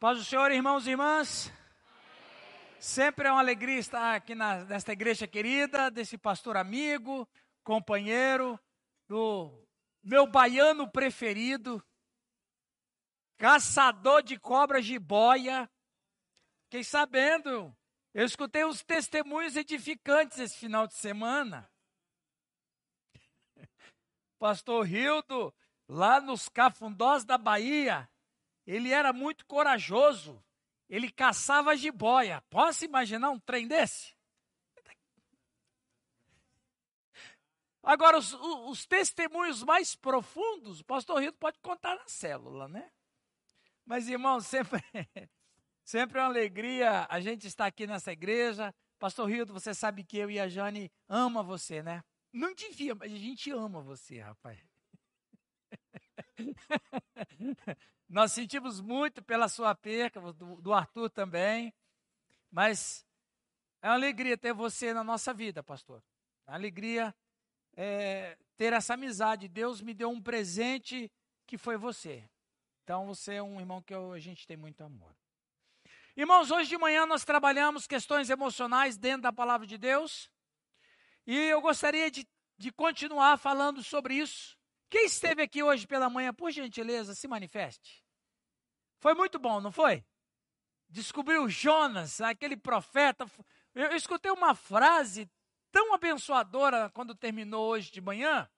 Paz do Senhor, irmãos e irmãs. Sempre é uma alegria estar aqui na, nesta igreja querida, desse pastor amigo, companheiro, do meu baiano preferido, caçador de cobras de boia. Fiquei sabendo, eu escutei uns testemunhos edificantes esse final de semana. Pastor Rildo, lá nos cafundós da Bahia, ele era muito corajoso. Ele caçava jiboia. Posso imaginar um trem desse? Agora, os, os testemunhos mais profundos, o pastor Rito pode contar na célula, né? Mas, irmão, sempre, sempre é uma alegria a gente estar aqui nessa igreja. Pastor Rildo, você sabe que eu e a Jane ama você, né? Não devia, mas a gente ama você, rapaz. Nós sentimos muito pela sua perca, do, do Arthur também, mas é uma alegria ter você na nossa vida, pastor. É uma alegria é, ter essa amizade. Deus me deu um presente que foi você. Então você é um irmão que eu, a gente tem muito amor. Irmãos, hoje de manhã nós trabalhamos questões emocionais dentro da palavra de Deus. E eu gostaria de, de continuar falando sobre isso. Quem esteve aqui hoje pela manhã, por gentileza, se manifeste. Foi muito bom, não foi? Descobriu Jonas, aquele profeta. Eu, escutei uma frase tão abençoadora quando terminou hoje de manhã,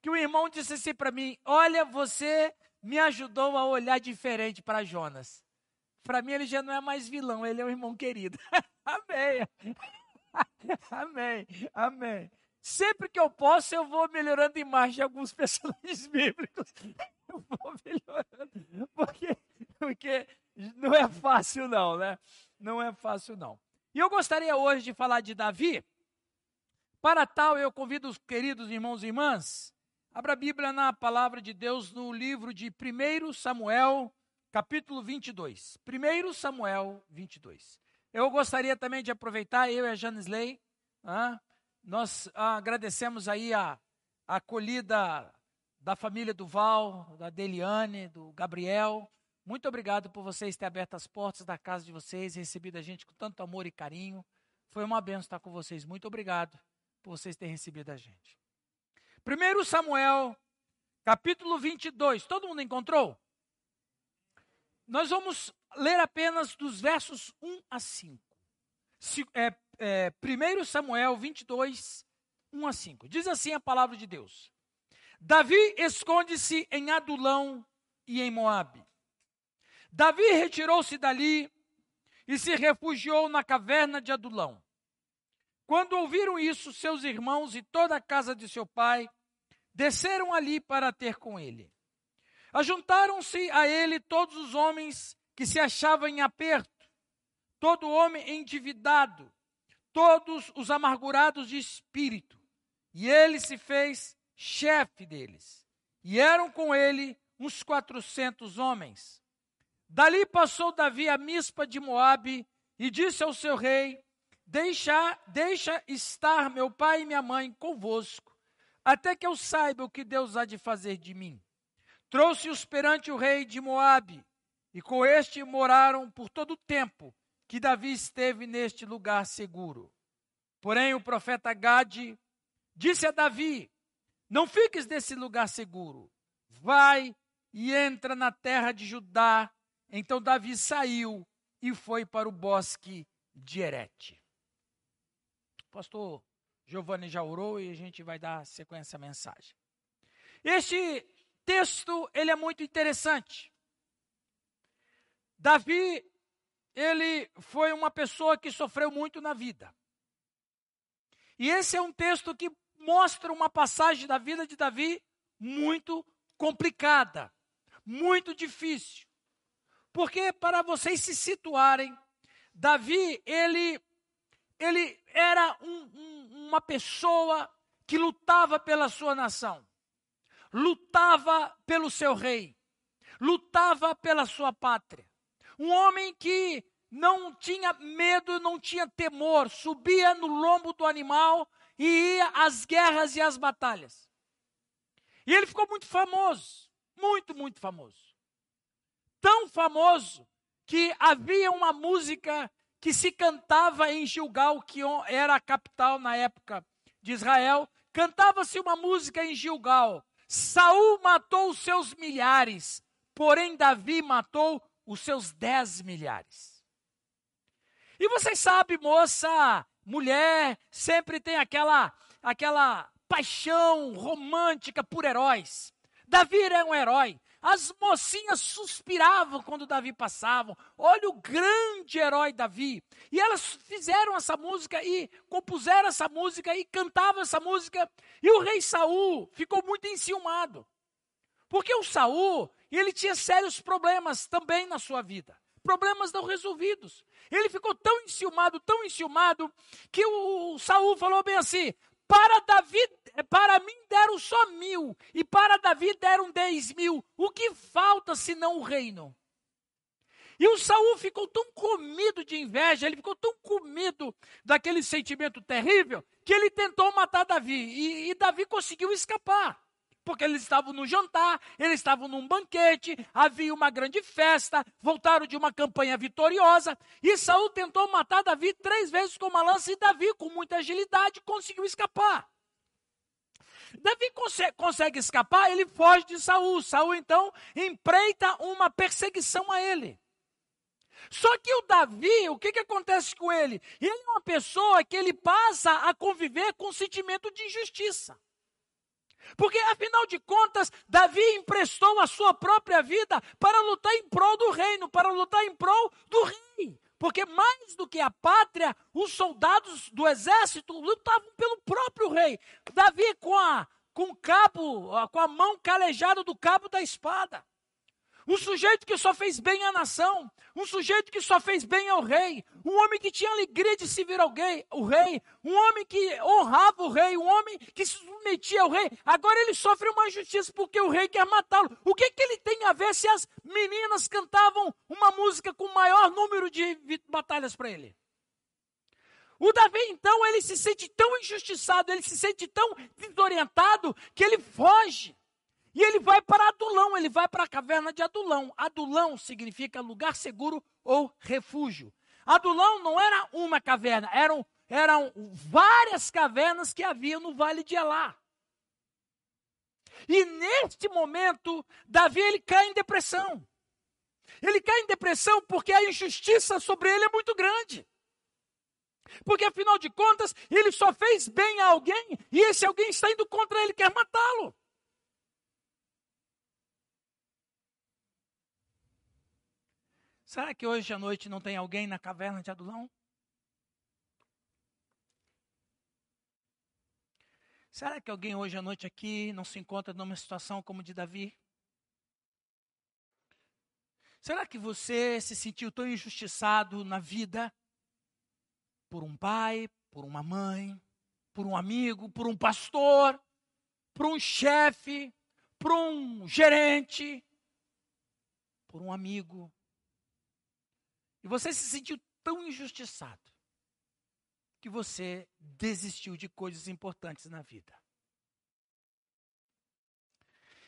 que o irmão disse assim para mim: Olha, você me ajudou a olhar diferente para Jonas. Para mim, ele já não é mais vilão, ele é um irmão querido. amém. amém. Amém. Sempre que eu posso, eu vou melhorando a imagem de alguns personagens bíblicos. Eu vou melhorando. Porque, porque não é fácil, não, né? Não é fácil, não. E eu gostaria hoje de falar de Davi. Para tal, eu convido os queridos irmãos e irmãs, abra a Bíblia na palavra de Deus no livro de 1 Samuel, capítulo 22. 1 Samuel 22. Eu gostaria também de aproveitar, eu e a Janisley, ah, nós ah, agradecemos aí a, a acolhida da família do Val, da Deliane, do Gabriel. Muito obrigado por vocês terem aberto as portas da casa de vocês, recebido a gente com tanto amor e carinho. Foi uma benção estar com vocês. Muito obrigado por vocês terem recebido a gente. 1 Samuel, capítulo 22. Todo mundo encontrou? Nós vamos ler apenas dos versos 1 a 5. Se, é, é, 1 Samuel 22, 1 a 5. Diz assim a palavra de Deus: Davi esconde-se em Adulão e em Moabe. Davi retirou-se dali e se refugiou na caverna de Adulão. Quando ouviram isso, seus irmãos e toda a casa de seu pai desceram ali para ter com ele. Ajuntaram-se a ele todos os homens que se achavam em aperto, todo homem endividado, todos os amargurados de espírito. E ele se fez chefe deles. E eram com ele uns quatrocentos homens. Dali passou Davi a Mispa de Moabe e disse ao seu rei: Deixa, deixa estar meu pai e minha mãe convosco, até que eu saiba o que Deus há de fazer de mim. Trouxe-os perante o rei de Moabe, e com este moraram por todo o tempo que Davi esteve neste lugar seguro. Porém, o profeta Gade disse a Davi: Não fiques nesse lugar seguro. Vai e entra na terra de Judá. Então Davi saiu e foi para o bosque de Erete. O pastor Giovanni já orou e a gente vai dar sequência à mensagem. Este texto, ele é muito interessante. Davi ele foi uma pessoa que sofreu muito na vida. E esse é um texto que mostra uma passagem da vida de Davi muito complicada, muito difícil. Porque para vocês se situarem, Davi, ele ele era um, um, uma pessoa que lutava pela sua nação, lutava pelo seu rei, lutava pela sua pátria. Um homem que não tinha medo, não tinha temor, subia no lombo do animal e ia às guerras e às batalhas. E ele ficou muito famoso, muito, muito famoso. Tão famoso que havia uma música que se cantava em Gilgal, que era a capital na época de Israel. Cantava-se uma música em Gilgal. Saul matou seus milhares, porém Davi matou os seus dez milhares. E vocês sabem, moça, mulher, sempre tem aquela, aquela paixão romântica por heróis. Davi era um herói. As mocinhas suspiravam quando Davi passava. Olha o grande herói Davi. E elas fizeram essa música e compuseram essa música e cantavam essa música. E o rei Saul ficou muito enciumado. Porque o Saul, ele tinha sérios problemas também na sua vida. Problemas não resolvidos. Ele ficou tão enciumado, tão enciumado, que o, Saul falou bem assim: para Davi, para mim deram só mil, e para Davi deram dez mil. O que falta senão o reino? E o Saul ficou tão comido de inveja, ele ficou tão comido daquele sentimento terrível, que ele tentou matar Davi. E, e Davi conseguiu escapar porque eles estavam no jantar, eles estavam num banquete, havia uma grande festa, voltaram de uma campanha vitoriosa, e Saul tentou matar Davi três vezes com uma lança, e Davi, com muita agilidade, conseguiu escapar. Davi consegue, consegue escapar, ele foge de Saul. Saul então empreita uma perseguição a ele. Só que o Davi, o que, que acontece com ele? Ele é uma pessoa que ele passa a conviver com o sentimento de injustiça. Porque, afinal de contas, Davi emprestou a sua própria vida para lutar em prol do reino, para lutar em prol do rei. Porque, mais do que a pátria, os soldados do exército lutavam pelo próprio rei. Davi, com, a, com o cabo, com a mão calejada do cabo da espada. Um sujeito que só fez bem à nação, um sujeito que só fez bem ao rei, um homem que tinha alegria de se vir alguém, o rei, um homem que honrava o rei, um homem que se submetia ao rei. Agora ele sofre uma injustiça porque o rei quer matá-lo. O que, que ele tem a ver se as meninas cantavam uma música com maior número de batalhas para ele? O Davi, então, ele se sente tão injustiçado, ele se sente tão desorientado, que ele foge. E ele vai para Adulão, ele vai para a caverna de Adulão. Adulão significa lugar seguro ou refúgio. Adulão não era uma caverna, eram, eram várias cavernas que havia no vale de Elá. E neste momento, Davi ele cai em depressão. Ele cai em depressão porque a injustiça sobre ele é muito grande. Porque afinal de contas, ele só fez bem a alguém e esse alguém está indo contra ele, quer matá-lo. Será que hoje à noite não tem alguém na caverna de Adulão? Será que alguém hoje à noite aqui não se encontra numa situação como de Davi? Será que você se sentiu tão injustiçado na vida por um pai, por uma mãe, por um amigo, por um pastor, por um chefe, por um gerente, por um amigo, e você se sentiu tão injustiçado que você desistiu de coisas importantes na vida.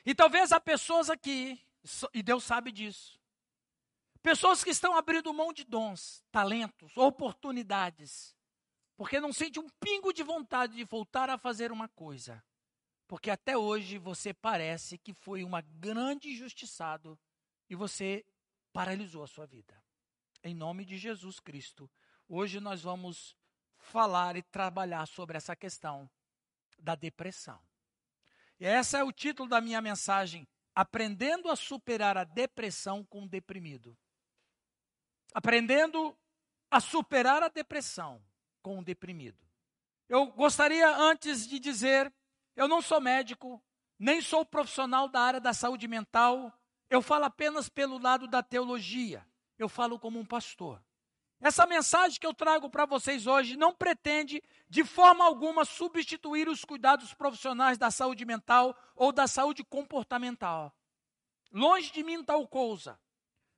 E talvez há pessoas aqui, e Deus sabe disso, pessoas que estão abrindo mão de dons, talentos, oportunidades, porque não sente um pingo de vontade de voltar a fazer uma coisa. Porque até hoje você parece que foi uma grande injustiçado e você paralisou a sua vida em nome de Jesus Cristo. Hoje nós vamos falar e trabalhar sobre essa questão da depressão. E esse é o título da minha mensagem: Aprendendo a superar a depressão com o deprimido. Aprendendo a superar a depressão com o deprimido. Eu gostaria antes de dizer, eu não sou médico, nem sou profissional da área da saúde mental, eu falo apenas pelo lado da teologia eu falo como um pastor. Essa mensagem que eu trago para vocês hoje não pretende, de forma alguma, substituir os cuidados profissionais da saúde mental ou da saúde comportamental. Longe de mim tal coisa.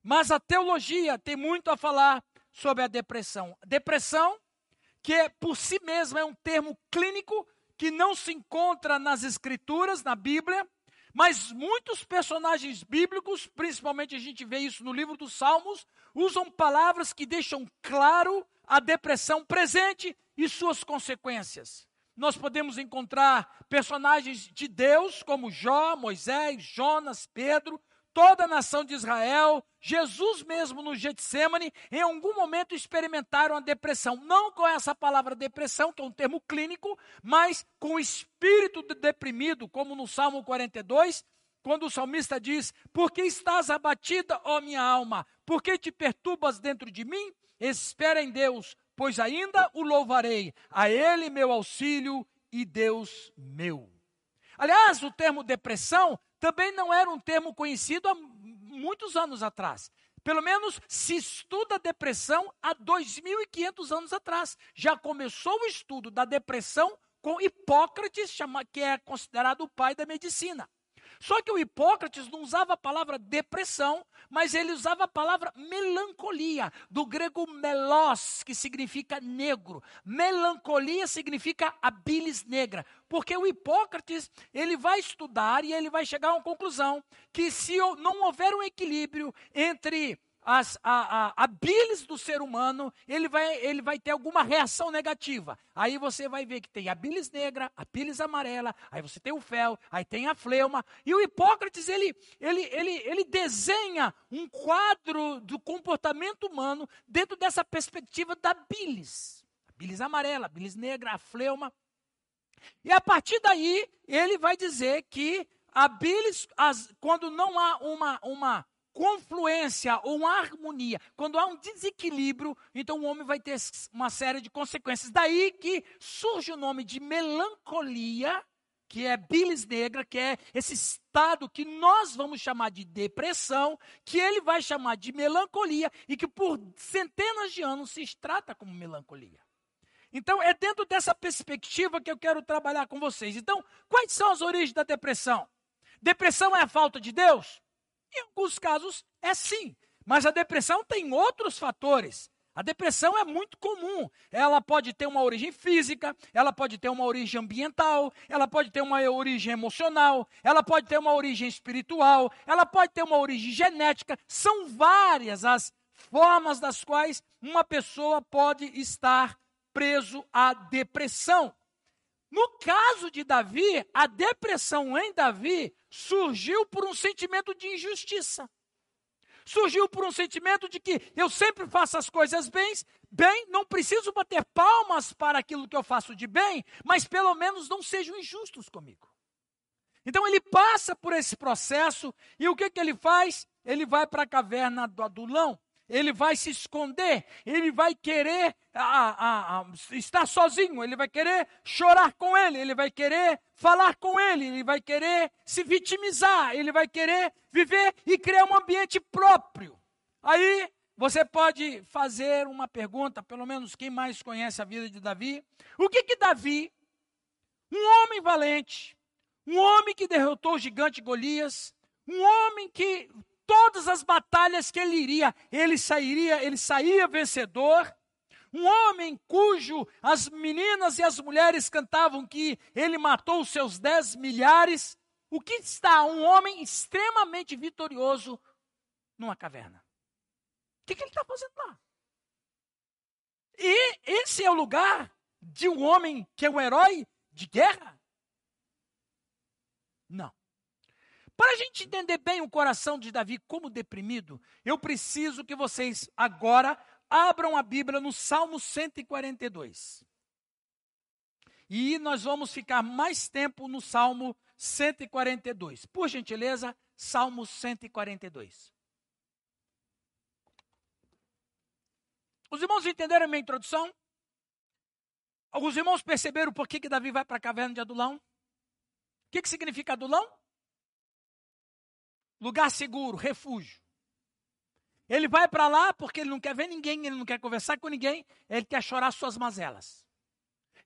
Mas a teologia tem muito a falar sobre a depressão. Depressão, que por si mesma é um termo clínico que não se encontra nas escrituras, na Bíblia, mas muitos personagens bíblicos, principalmente a gente vê isso no livro dos Salmos, usam palavras que deixam claro a depressão presente e suas consequências. Nós podemos encontrar personagens de Deus como Jó, Moisés, Jonas, Pedro, toda a nação de Israel, Jesus mesmo no Getsemane, em algum momento experimentaram a depressão. Não com essa palavra depressão, que é um termo clínico, mas com o espírito de deprimido, como no Salmo 42, quando o salmista diz: Por que estás abatida, ó minha alma? Por que te perturbas dentro de mim? Espera em Deus, pois ainda o louvarei. A Ele meu auxílio e Deus meu. Aliás, o termo depressão também não era um termo conhecido há muitos anos atrás. Pelo menos se estuda depressão há 2.500 anos atrás. Já começou o estudo da depressão com Hipócrates, que é considerado o pai da medicina. Só que o Hipócrates não usava a palavra depressão, mas ele usava a palavra melancolia, do grego melos, que significa negro. Melancolia significa a bilis negra, porque o Hipócrates, ele vai estudar e ele vai chegar a uma conclusão que se não houver um equilíbrio entre as, a, a, a bilis do ser humano, ele vai, ele vai ter alguma reação negativa. Aí você vai ver que tem a bilis negra, a bilis amarela, aí você tem o fel, aí tem a fleuma. E o Hipócrates, ele, ele, ele, ele desenha um quadro do comportamento humano dentro dessa perspectiva da bilis. A bilis amarela, a bilis negra, a fleuma. E a partir daí, ele vai dizer que a bilis, as, quando não há uma, uma confluência ou uma harmonia, quando há um desequilíbrio, então o homem vai ter uma série de consequências. Daí que surge o nome de melancolia, que é bilis negra, que é esse estado que nós vamos chamar de depressão, que ele vai chamar de melancolia e que por centenas de anos se trata como melancolia. Então, é dentro dessa perspectiva que eu quero trabalhar com vocês. Então, quais são as origens da depressão? Depressão é a falta de Deus? Em alguns casos é sim, mas a depressão tem outros fatores. A depressão é muito comum. Ela pode ter uma origem física, ela pode ter uma origem ambiental, ela pode ter uma origem emocional, ela pode ter uma origem espiritual, ela pode ter uma origem genética. São várias as formas das quais uma pessoa pode estar preso à depressão. No caso de Davi, a depressão em Davi surgiu por um sentimento de injustiça. Surgiu por um sentimento de que eu sempre faço as coisas bem, bem, não preciso bater palmas para aquilo que eu faço de bem, mas pelo menos não sejam injustos comigo. Então ele passa por esse processo e o que, que ele faz? Ele vai para a caverna do Adulão ele vai se esconder, ele vai querer estar sozinho, ele vai querer chorar com ele, ele vai querer falar com ele, ele vai querer se vitimizar, ele vai querer viver e criar um ambiente próprio. Aí você pode fazer uma pergunta, pelo menos quem mais conhece a vida de Davi: o que que Davi, um homem valente, um homem que derrotou o gigante Golias, um homem que todas as batalhas que ele iria, ele sairia, ele saía vencedor. Um homem cujo as meninas e as mulheres cantavam que ele matou os seus dez milhares. O que está um homem extremamente vitorioso numa caverna? O que, que ele está fazendo lá? E esse é o lugar de um homem que é um herói de guerra? Não. Para a gente entender bem o coração de Davi como deprimido, eu preciso que vocês agora abram a Bíblia no Salmo 142. E nós vamos ficar mais tempo no Salmo 142. Por gentileza, Salmo 142. Os irmãos entenderam a minha introdução? Alguns irmãos perceberam por que, que Davi vai para a caverna de Adulão? O que, que significa Adulão? Lugar seguro, refúgio. Ele vai para lá porque ele não quer ver ninguém, ele não quer conversar com ninguém, ele quer chorar suas mazelas.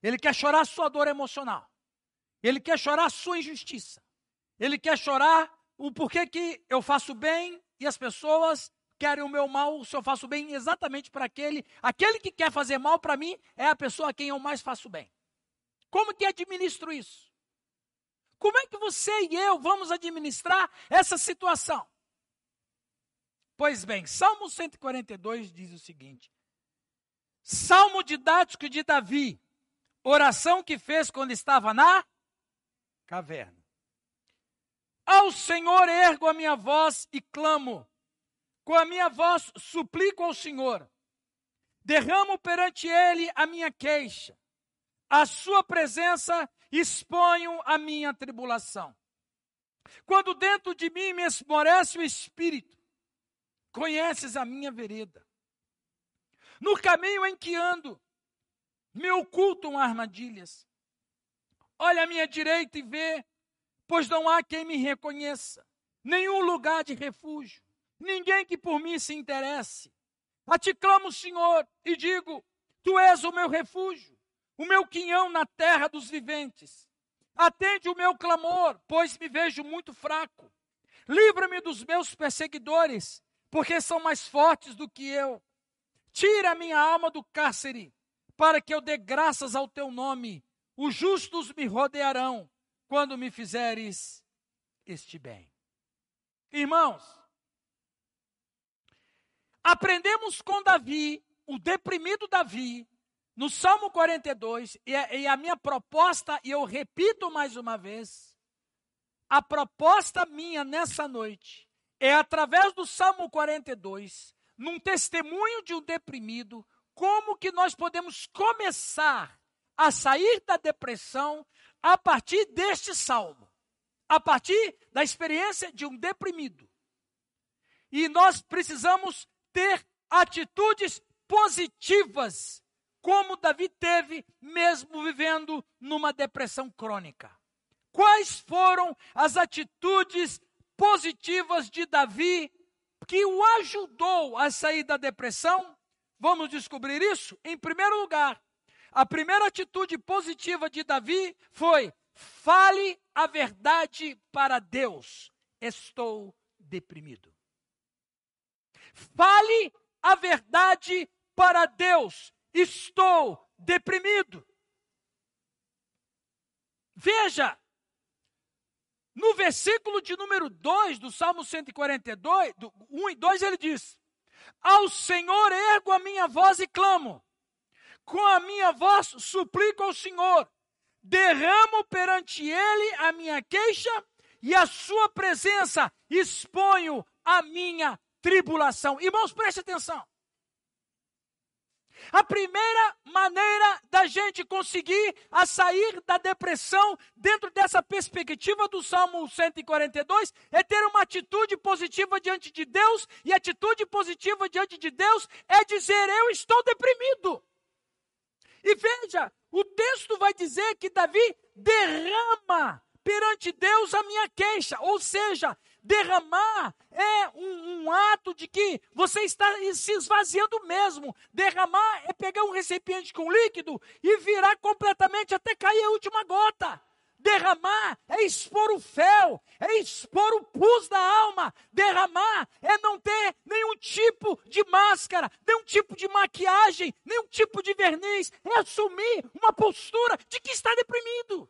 Ele quer chorar sua dor emocional. Ele quer chorar sua injustiça. Ele quer chorar o porquê que eu faço bem e as pessoas querem o meu mal, se eu faço bem exatamente para aquele. Aquele que quer fazer mal para mim é a pessoa a quem eu mais faço bem. Como que administro isso? Como é que você e eu vamos administrar essa situação? Pois bem, Salmo 142 diz o seguinte: Salmo didático de Davi, oração que fez quando estava na caverna. Ao Senhor ergo a minha voz e clamo, com a minha voz suplico ao Senhor, derramo perante Ele a minha queixa, a Sua presença exponho a minha tribulação. Quando dentro de mim me esmorece o espírito, conheces a minha vereda. No caminho em que ando, me ocultam armadilhas. Olha à minha direita e vê pois não há quem me reconheça, nenhum lugar de refúgio, ninguém que por mim se interesse. A ti clamo, Senhor, e digo: Tu és o meu refúgio, o meu quinhão na terra dos viventes. Atende o meu clamor, pois me vejo muito fraco. Livra-me dos meus perseguidores, porque são mais fortes do que eu. Tira a minha alma do cárcere, para que eu dê graças ao teu nome. Os justos me rodearão quando me fizeres este bem. Irmãos, aprendemos com Davi, o deprimido Davi, no Salmo 42, e a, e a minha proposta, e eu repito mais uma vez, a proposta minha nessa noite é através do Salmo 42, num testemunho de um deprimido, como que nós podemos começar a sair da depressão a partir deste salmo, a partir da experiência de um deprimido. E nós precisamos ter atitudes positivas, como Davi teve, mesmo vivendo numa depressão crônica. Quais foram as atitudes positivas de Davi que o ajudou a sair da depressão? Vamos descobrir isso? Em primeiro lugar, a primeira atitude positiva de Davi foi: fale a verdade para Deus. Estou deprimido. Fale a verdade para Deus. Estou deprimido. Veja, no versículo de número 2 do Salmo 142, do 1 e 2, ele diz: Ao Senhor ergo a minha voz e clamo com a minha voz suplico ao Senhor, derramo perante Ele a minha queixa e a Sua presença exponho a minha tribulação. Irmãos, preste atenção. A primeira maneira da gente conseguir a sair da depressão dentro dessa perspectiva do Salmo 142 é ter uma atitude positiva diante de Deus, e atitude positiva diante de Deus é dizer: Eu estou deprimido. E veja, o texto vai dizer que Davi derrama perante Deus a minha queixa, ou seja, derramar é um, um, ato de que você está se esvaziando mesmo. Derramar é pegar um recipiente com líquido e virar completamente até cair a última gota. Derramar é expor o fel, é expor o pus da alma. Derramar é não ter nenhum tipo de máscara, nenhum tipo de maquiagem, nenhum tipo de verniz. É assumir uma postura de que está deprimido.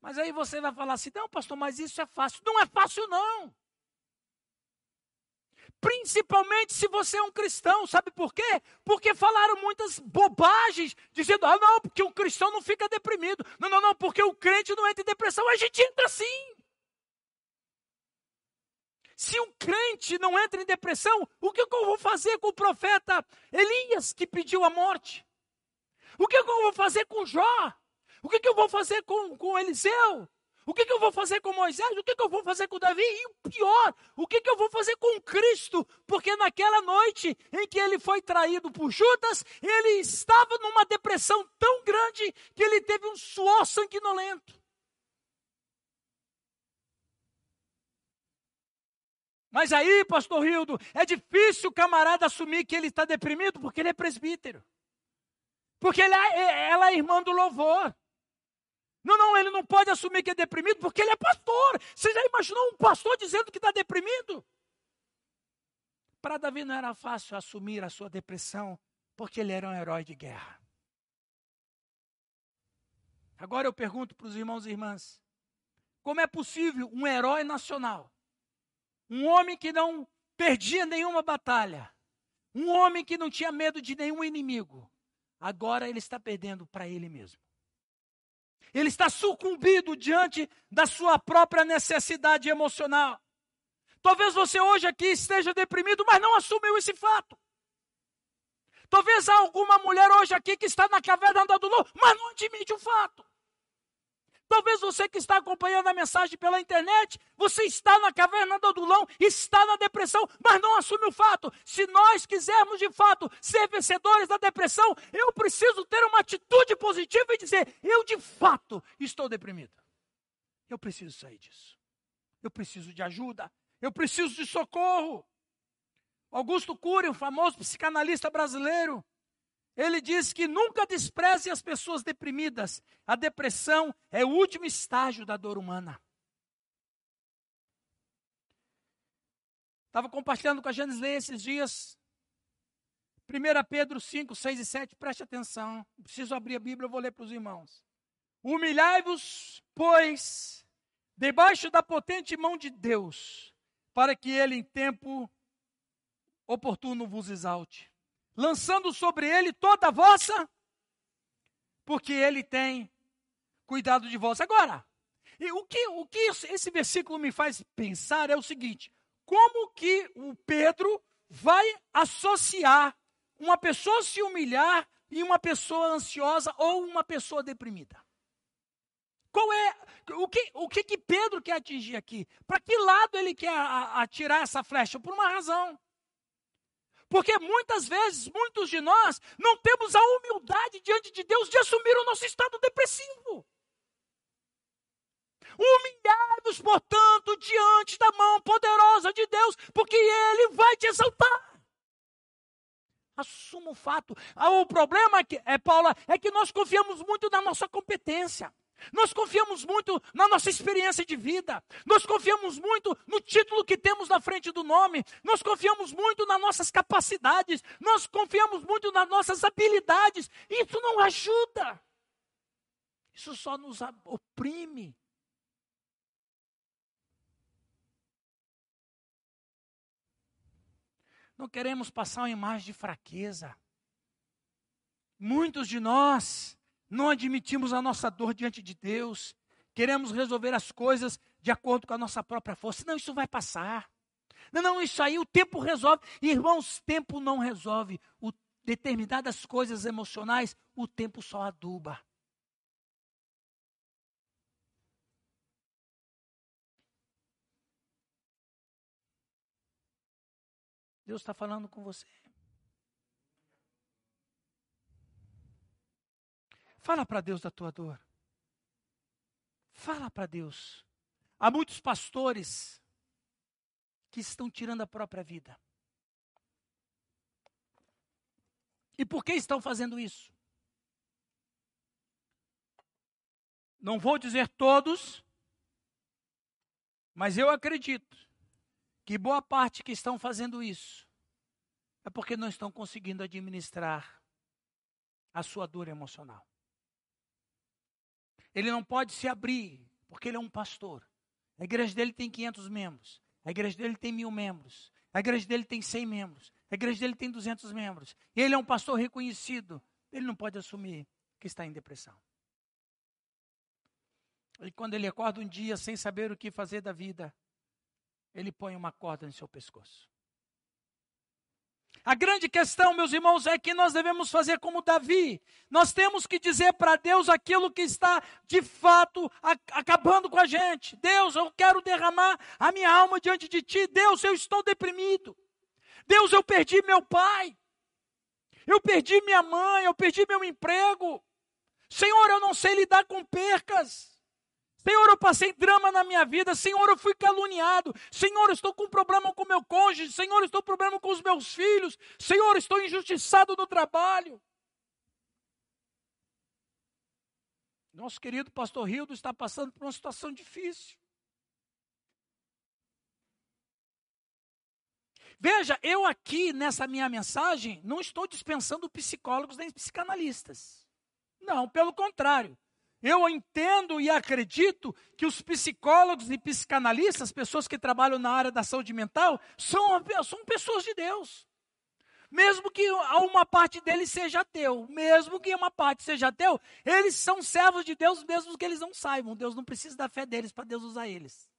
Mas aí você vai falar assim: não, pastor, mas isso é fácil. Não é fácil, não. Principalmente se você é um cristão, sabe por quê? Porque falaram muitas bobagens, dizendo, ah, não, porque o cristão não fica deprimido. Não, não, não, porque o crente não entra em depressão. A gente entra sim. Se um crente não entra em depressão, o que eu vou fazer com o profeta Elias, que pediu a morte? O que eu vou fazer com Jó? O que eu vou fazer com, com Eliseu? O que, que, eu vou fazer com Moisés? O que, que, eu vou fazer com Davi? E o pior, o que, que, eu vou fazer com Cristo? Porque naquela noite em que ele foi traído por Judas, ele estava numa depressão tão grande que ele teve um suor sanguinolento. Mas aí, pastor Rildo, é difícil o camarada assumir que ele está deprimido porque ele é presbítero. Porque ele é, ela é irmã do louvor. Não, não, ele não pode assumir que é deprimido porque ele é pastor. Você já imaginou um pastor dizendo que está deprimido? Para Davi não era fácil assumir a sua depressão, porque ele era um herói de guerra. Agora eu pergunto para os irmãos e irmãs: como é possível um herói nacional, um homem que não perdia nenhuma batalha, um homem que não tinha medo de nenhum inimigo, agora ele está perdendo para ele mesmo? Ele está sucumbido diante da sua própria necessidade emocional. Talvez você hoje aqui esteja deprimido, mas não assumiu esse fato. Talvez há alguma mulher hoje aqui que está na caverna do lobo, mas não admite o fato. Talvez você que está acompanhando a mensagem pela internet, você está na caverna do adulão, está na depressão, mas não assume o fato. Se nós quisermos de fato ser vencedores da depressão, eu preciso ter uma atitude positiva e dizer: eu de fato estou deprimido. Eu preciso sair disso. Eu preciso de ajuda. Eu preciso de socorro. Augusto Cury, o famoso psicanalista brasileiro, ele diz que nunca despreze as pessoas deprimidas. A depressão é o último estágio da dor humana. Estava compartilhando com a Janisley esses dias. 1 Pedro 5, 6 e 7, preste atenção. Preciso abrir a Bíblia, eu vou ler para os irmãos. Humilhai-vos, pois, debaixo da potente mão de Deus, para que ele em tempo oportuno vos exalte lançando sobre ele toda a vossa, porque ele tem cuidado de vós. Agora, o que, o que esse versículo me faz pensar é o seguinte: como que o Pedro vai associar uma pessoa se humilhar e uma pessoa ansiosa ou uma pessoa deprimida? Qual é o que o que, que Pedro quer atingir aqui? Para que lado ele quer atirar essa flecha? Por uma razão. Porque muitas vezes, muitos de nós, não temos a humildade diante de Deus de assumir o nosso estado depressivo. Humilhai-vos, portanto, diante da mão poderosa de Deus, porque Ele vai te exaltar. Assuma o fato. Ah, o problema, é, que, é, Paula, é que nós confiamos muito na nossa competência. Nós confiamos muito na nossa experiência de vida, nós confiamos muito no título que temos na frente do nome, nós confiamos muito nas nossas capacidades, nós confiamos muito nas nossas habilidades. Isso não ajuda, isso só nos oprime. Não queremos passar uma imagem de fraqueza. Muitos de nós não admitimos a nossa dor diante de Deus, queremos resolver as coisas de acordo com a nossa própria força. Não, isso vai passar. Não, não, isso aí o tempo resolve. Irmãos, tempo não resolve. O, determinadas coisas emocionais, o tempo só aduba. Deus está falando com você. Fala para Deus da tua dor. Fala para Deus. Há muitos pastores que estão tirando a própria vida. E por que estão fazendo isso? Não vou dizer todos, mas eu acredito que boa parte que estão fazendo isso é porque não estão conseguindo administrar a sua dor emocional. Ele não pode se abrir, porque ele é um pastor. A igreja dele tem 500 membros. A igreja dele tem mil membros. A igreja dele tem 100 membros. A igreja dele tem 200 membros. Ele é um pastor reconhecido. Ele não pode assumir que está em depressão. E quando ele acorda um dia sem saber o que fazer da vida, ele põe uma corda no seu pescoço. A grande questão, meus irmãos, é que nós devemos fazer como Davi. Nós temos que dizer para Deus aquilo que está de fato acabando com a gente. Deus, eu quero derramar a minha alma diante de ti. Deus, eu estou deprimido. Deus, eu perdi meu pai. Eu perdi minha mãe, eu perdi meu emprego. Senhor, eu não sei lidar com percas. Senhor, eu passei drama na minha vida. Senhor, eu fui caluniado. Senhor, eu estou com problema com meu cônjuge. Senhor, eu estou com problema com os meus filhos. Senhor, eu estou injustiçado no trabalho. Nosso querido pastor Rildo está passando por uma situação difícil. Veja, eu aqui nessa minha mensagem não estou dispensando psicólogos nem psicanalistas. Não, pelo contrário. Eu entendo e acredito que os psicólogos e psicanalistas, pessoas que trabalham na área da saúde mental, são, são pessoas de Deus. Mesmo que uma parte deles seja ateu, mesmo que uma parte seja ateu, eles são servos de Deus, mesmo que eles não saibam. Deus não precisa da fé deles para Deus usar eles.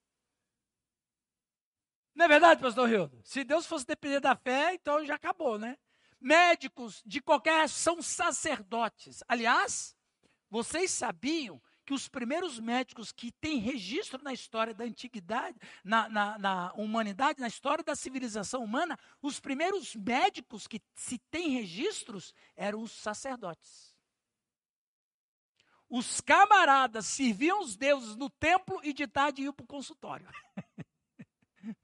Não é verdade, pastor Rio? Se Deus fosse depender da fé, então já acabou, né? Médicos de qualquer são sacerdotes. Aliás, vocês sabiam que os primeiros médicos que têm registro na história da antiguidade, na, na, na, humanidade, na história da civilização humana, os primeiros médicos que se têm registros eram os sacerdotes. Os camaradas serviam os deuses no templo e de tarde iam para o consultório.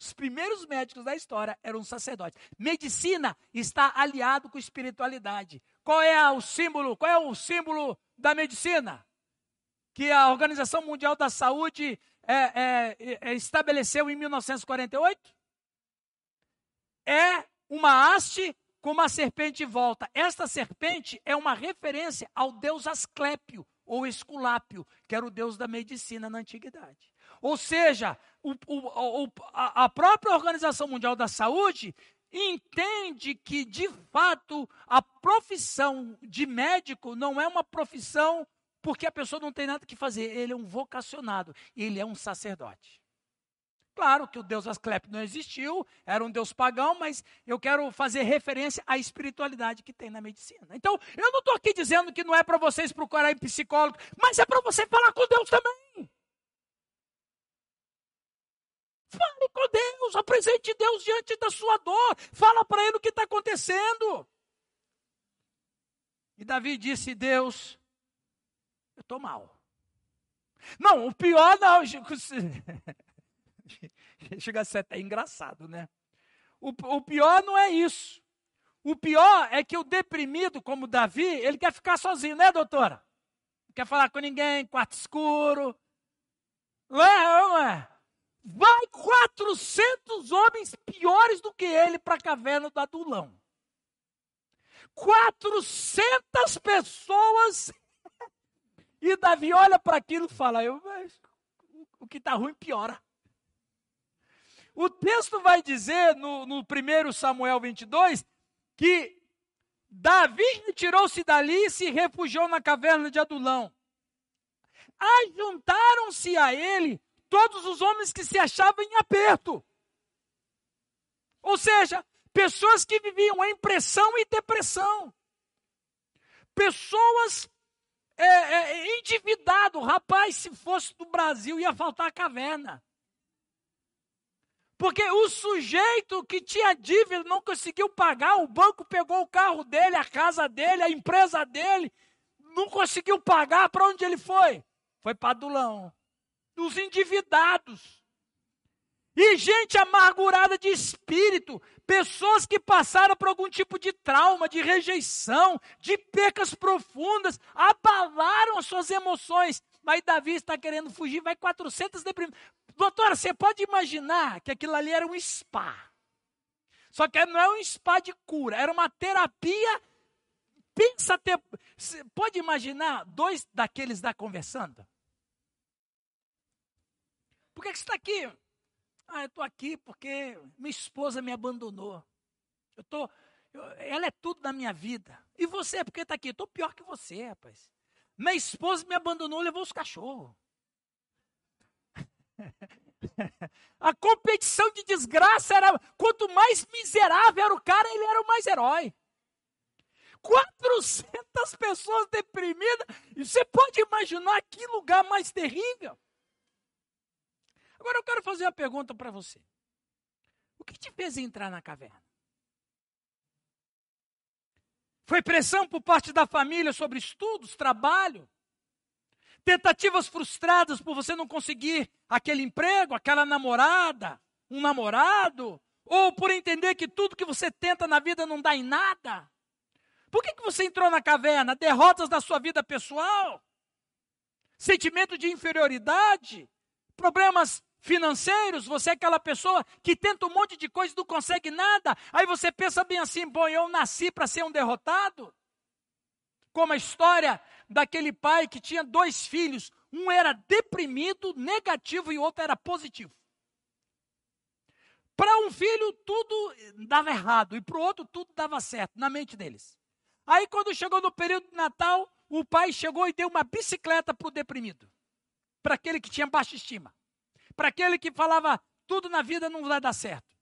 Os primeiros médicos da história eram sacerdotes. Medicina está aliado com espiritualidade. Qual é o símbolo? Qual é o símbolo da medicina? Que a Organização Mundial da Saúde é, é, é, estabeleceu em 1948? É uma haste com uma serpente em volta. Esta serpente é uma referência ao deus Asclépio, ou Esculápio, que era o deus da medicina na antiguidade. Ou seja, o, o, o, a própria Organização Mundial da Saúde entende que, de fato, a profissão de médico não é uma profissão porque a pessoa não tem nada que fazer. Ele é um vocacionado, ele é um sacerdote. Claro que o deus Asclepio não existiu, era um deus pagão, mas eu quero fazer referência à espiritualidade que tem na medicina. Então, eu não estou aqui dizendo que não é para vocês procurarem psicólogo, mas é para você falar com Deus também. Fale com Deus, apresente Deus diante da sua dor, fala para ele o que está acontecendo. E Davi disse: Deus, eu estou mal. Não, o pior não. Chega a ser até engraçado, né? O, o pior não é isso. O pior é que o deprimido, como Davi, ele quer ficar sozinho, né, doutora? Não quer falar com ninguém, quarto escuro. Não é, não é? Vai 400 homens piores do que ele para a caverna do Adulão. 400 pessoas. E Davi olha para aquilo e fala: eu, o que está ruim piora. O texto vai dizer no, no 1 Samuel 22 que Davi tirou-se dali e se refugiou na caverna de Adulão. Ajuntaram-se a ele todos os homens que se achavam em aperto. Ou seja, pessoas que viviam em pressão e depressão. Pessoas é, é, endividado. Rapaz, se fosse do Brasil, ia faltar caverna. Porque o sujeito que tinha dívida não conseguiu pagar, o banco pegou o carro dele, a casa dele, a empresa dele, não conseguiu pagar, para onde ele foi? Foi para Adulão dos endividados. E gente amargurada de espírito, pessoas que passaram por algum tipo de trauma, de rejeição, de pecas profundas, abalaram as suas emoções. Mas Davi está querendo fugir, vai 400 deprimidos. Doutora, você pode imaginar que aquilo ali era um spa. Só que não é um spa de cura, era uma terapia. Pensa ter. Pode imaginar dois daqueles da conversando? Por que, que você está aqui? Ah, eu estou aqui porque minha esposa me abandonou. Eu tô, eu, ela é tudo na minha vida. E você, por que está aqui? Eu estou pior que você, rapaz. Minha esposa me abandonou, levou os cachorros. A competição de desgraça era. Quanto mais miserável era o cara, ele era o mais herói. 400 pessoas deprimidas. E você pode imaginar que lugar mais terrível. Agora eu quero fazer uma pergunta para você. O que te fez entrar na caverna? Foi pressão por parte da família sobre estudos, trabalho? Tentativas frustradas por você não conseguir aquele emprego, aquela namorada, um namorado? Ou por entender que tudo que você tenta na vida não dá em nada? Por que, que você entrou na caverna? Derrotas da sua vida pessoal? Sentimento de inferioridade? Problemas financeiros, você é aquela pessoa que tenta um monte de coisa e não consegue nada. Aí você pensa bem assim: bom, eu nasci para ser um derrotado. como a história daquele pai que tinha dois filhos. Um era deprimido, negativo, e o outro era positivo. Para um filho, tudo dava errado, e para o outro, tudo dava certo, na mente deles. Aí, quando chegou no período de Natal, o pai chegou e deu uma bicicleta para o deprimido, para aquele que tinha baixa estima, para aquele que falava tudo na vida não vai dar certo.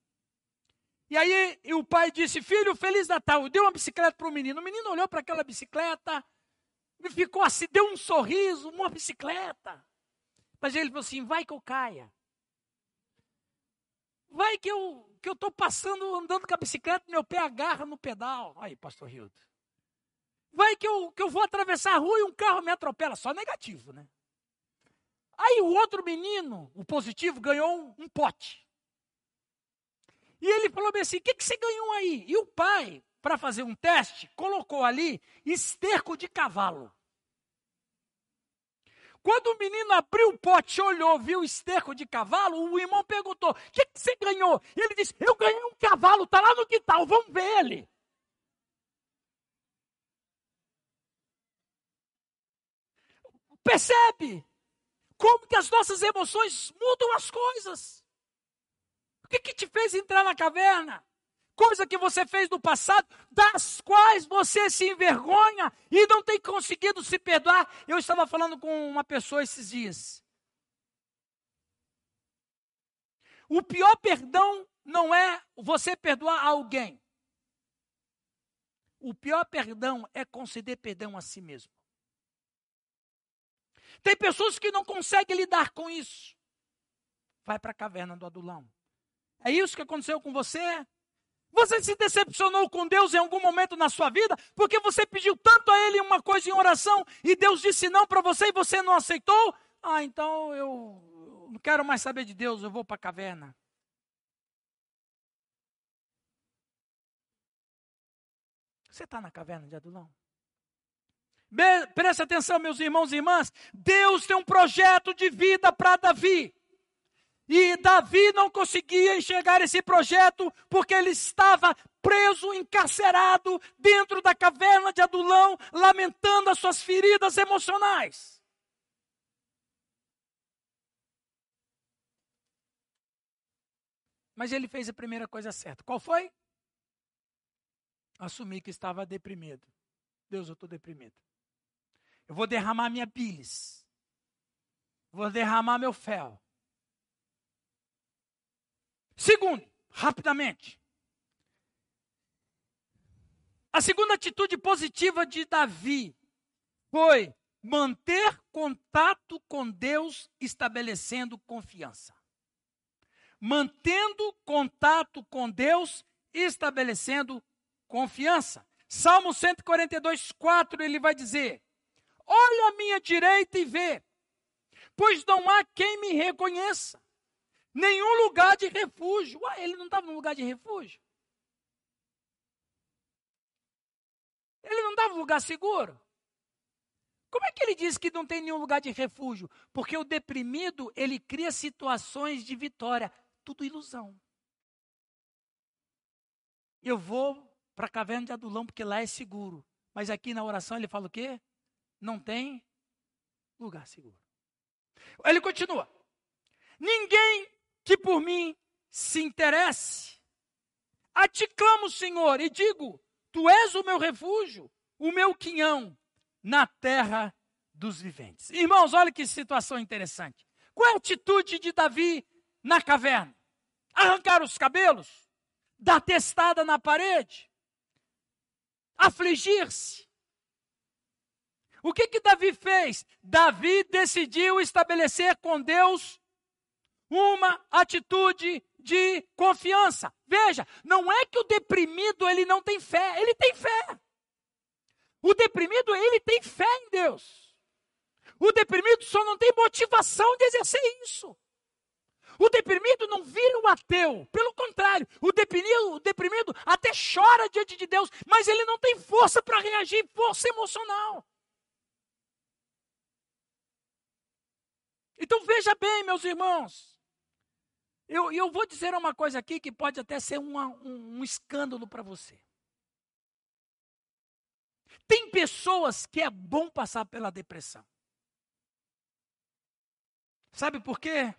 E aí e o pai disse: Filho, Feliz Natal. Deu uma bicicleta para o menino. O menino olhou para aquela bicicleta, ficou assim, deu um sorriso, uma bicicleta. Mas ele falou assim: Vai que eu caia. Vai que eu que eu estou passando, andando com a bicicleta, meu pé agarra no pedal. Aí, pastor Rildo. Vai que eu, que eu vou atravessar a rua e um carro me atropela. Só negativo, né? Aí o outro menino, o positivo, ganhou um, um pote. E ele falou bem assim: o que, que você ganhou aí? E o pai, para fazer um teste, colocou ali esterco de cavalo. Quando o menino abriu o pote, olhou, viu o esterco de cavalo, o irmão perguntou: O que, que, você ganhou? E ele disse: Eu ganhei um cavalo, está lá no quintal, vamos ver ele. Percebe? Como que as nossas emoções mudam as coisas. O que, que te fez entrar na caverna? Coisa que você fez no passado, das quais você se envergonha e não tem conseguido se perdoar. Eu estava falando com uma pessoa esses dias. O pior perdão não é você perdoar alguém. O pior perdão é conceder perdão a si mesmo. Tem pessoas que não conseguem lidar com isso. Vai para a caverna do adulão. É isso que aconteceu com você? Você se decepcionou com Deus em algum momento na sua vida porque você pediu tanto a Ele uma coisa em oração e Deus disse não para você e você não aceitou? Ah, então eu não quero mais saber de Deus, eu vou para a caverna. Você está na caverna de Adulão? Preste atenção, meus irmãos e irmãs. Deus tem um projeto de vida para Davi. E Davi não conseguia enxergar esse projeto porque ele estava preso, encarcerado dentro da caverna de Adulão, lamentando as suas feridas emocionais. Mas ele fez a primeira coisa certa. Qual foi? Assumir que estava deprimido. Deus, eu estou deprimido. Eu vou derramar minha bilis. Vou derramar meu fel. Segundo, rapidamente. A segunda atitude positiva de Davi foi manter contato com Deus, estabelecendo confiança. Mantendo contato com Deus, estabelecendo confiança. Salmo 142, 4, ele vai dizer: Olha à minha direita e vê, pois não há quem me reconheça. Nenhum lugar de refúgio. Ué, ele não estava num lugar de refúgio? Ele não estava num lugar seguro? Como é que ele diz que não tem nenhum lugar de refúgio? Porque o deprimido, ele cria situações de vitória. Tudo ilusão. Eu vou para a caverna de Adulão porque lá é seguro. Mas aqui na oração ele fala o quê? Não tem lugar seguro. Ele continua. Ninguém que por mim se interesse. A ti clamo, Senhor, e digo: Tu és o meu refúgio, o meu quinhão na terra dos viventes. Irmãos, olha que situação interessante. Qual é a atitude de Davi na caverna? Arrancar os cabelos? Dar testada na parede? Afligir-se? O que que Davi fez? Davi decidiu estabelecer com Deus uma atitude de confiança. Veja, não é que o deprimido ele não tem fé, ele tem fé. O deprimido ele tem fé em Deus. O deprimido só não tem motivação de exercer isso. O deprimido não vira um ateu, pelo contrário, o deprimido, o deprimido até chora diante de Deus, mas ele não tem força para reagir, força emocional. Então veja bem, meus irmãos, eu, eu vou dizer uma coisa aqui que pode até ser uma, um, um escândalo para você. Tem pessoas que é bom passar pela depressão. Sabe por quê?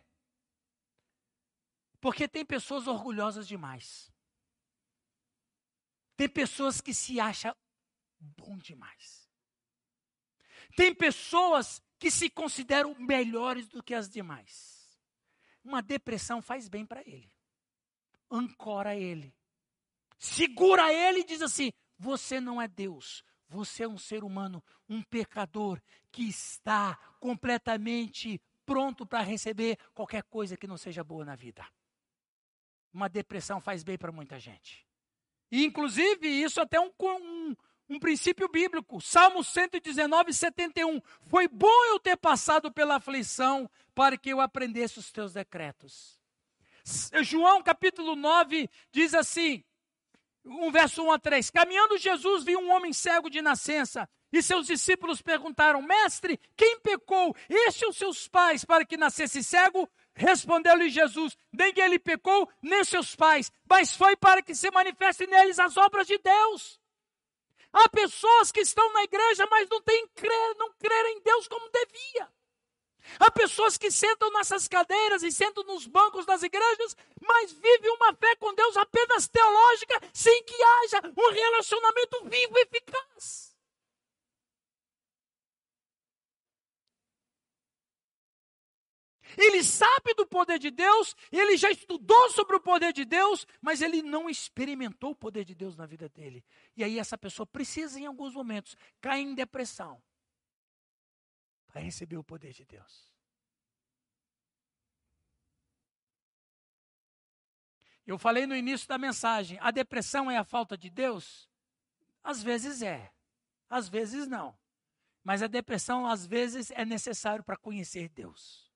Porque tem pessoas orgulhosas demais. Tem pessoas que se acham bom demais. Tem pessoas que se consideram melhores do que as demais. Uma depressão faz bem para ele. Ancora ele. Segura ele e diz assim: você não é Deus, você é um ser humano, um pecador que está completamente pronto para receber qualquer coisa que não seja boa na vida. Uma depressão faz bem para muita gente. E, inclusive, isso até um, um, um princípio bíblico. Salmo 119, 71. Foi bom eu ter passado pela aflição para que eu aprendesse os teus decretos. João capítulo 9 diz assim: um verso 1 a 3. Caminhando Jesus viu um homem cego de nascença. E seus discípulos perguntaram: Mestre, quem pecou? Este ou seus pais para que nascesse cego? Respondeu-lhe Jesus: Nem ele pecou, nem seus pais, mas foi para que se manifestem neles as obras de Deus. Há pessoas que estão na igreja, mas não têm crer, não creem em Deus como devia. Há pessoas que sentam nessas cadeiras e sentam nos bancos das igrejas, mas vivem uma fé com Deus apenas teológica, sem que haja um relacionamento vivo e eficaz. Ele sabe do poder de Deus, ele já estudou sobre o poder de Deus, mas ele não experimentou o poder de Deus na vida dele. E aí essa pessoa precisa, em alguns momentos, cair em depressão para receber o poder de Deus. Eu falei no início da mensagem: a depressão é a falta de Deus? Às vezes é, às vezes não. Mas a depressão, às vezes, é necessário para conhecer Deus.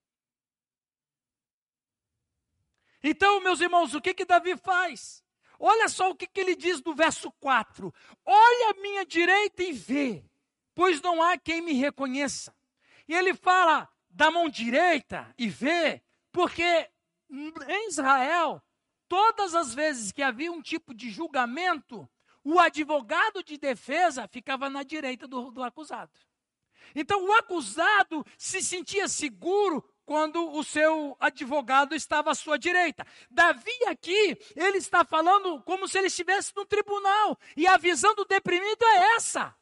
Então, meus irmãos, o que que Davi faz? Olha só o que, que ele diz no verso 4: Olha a minha direita e vê, pois não há quem me reconheça. E ele fala da mão direita e vê, porque em Israel, todas as vezes que havia um tipo de julgamento, o advogado de defesa ficava na direita do, do acusado. Então o acusado se sentia seguro quando o seu advogado estava à sua direita. Davi aqui, ele está falando como se ele estivesse no tribunal, e a visão do deprimido é essa.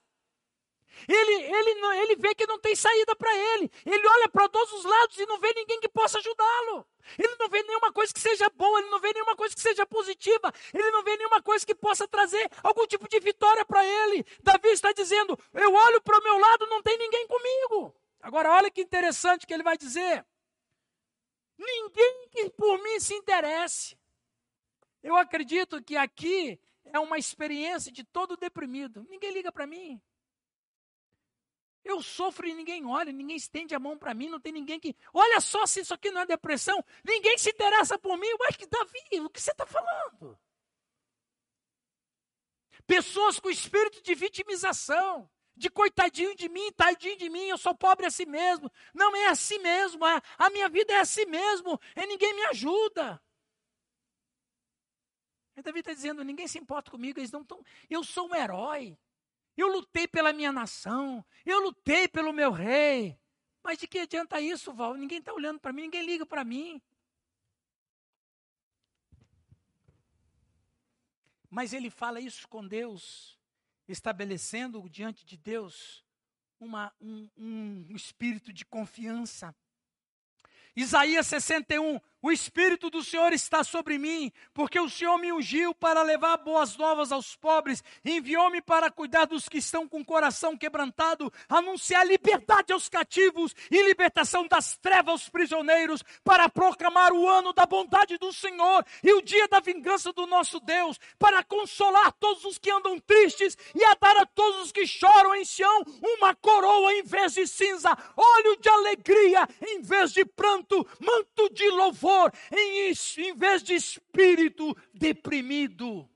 Ele, ele, ele vê que não tem saída para ele. Ele olha para todos os lados e não vê ninguém que possa ajudá-lo. Ele não vê nenhuma coisa que seja boa, ele não vê nenhuma coisa que seja positiva, ele não vê nenhuma coisa que possa trazer algum tipo de vitória para ele. Davi está dizendo: Eu olho para o meu lado, não tem ninguém comigo. Agora, olha que interessante que ele vai dizer. Ninguém que por mim se interesse. Eu acredito que aqui é uma experiência de todo deprimido. Ninguém liga para mim. Eu sofro e ninguém olha, ninguém estende a mão para mim, não tem ninguém que. Olha só se isso aqui não é depressão. Ninguém se interessa por mim. Ué, que Davi, o que você está falando? Pessoas com espírito de vitimização de coitadinho de mim, tadinho de mim, eu sou pobre assim mesmo. Não é assim mesmo, é, a minha vida é assim mesmo, e ninguém me ajuda. E Davi está dizendo: ninguém se importa comigo, eles não estão. Eu sou um herói. Eu lutei pela minha nação, eu lutei pelo meu rei. Mas de que adianta isso, Val? Ninguém está olhando para mim, ninguém liga para mim. Mas ele fala isso com Deus estabelecendo diante de Deus uma, um, um espírito de confiança. Isaías 61, o Espírito do Senhor está sobre mim, porque o Senhor me ungiu para levar boas novas aos pobres, enviou-me para cuidar dos que estão com o coração quebrantado, anunciar liberdade aos cativos e libertação das trevas aos prisioneiros, para proclamar o ano da bondade do Senhor e o dia da vingança do nosso Deus, para consolar todos os que andam tristes e a dar a todos os que choram em Sião uma coroa em vez de cinza, óleo de alegria em vez de pranto, manto de louvor em, em vez de espírito deprimido.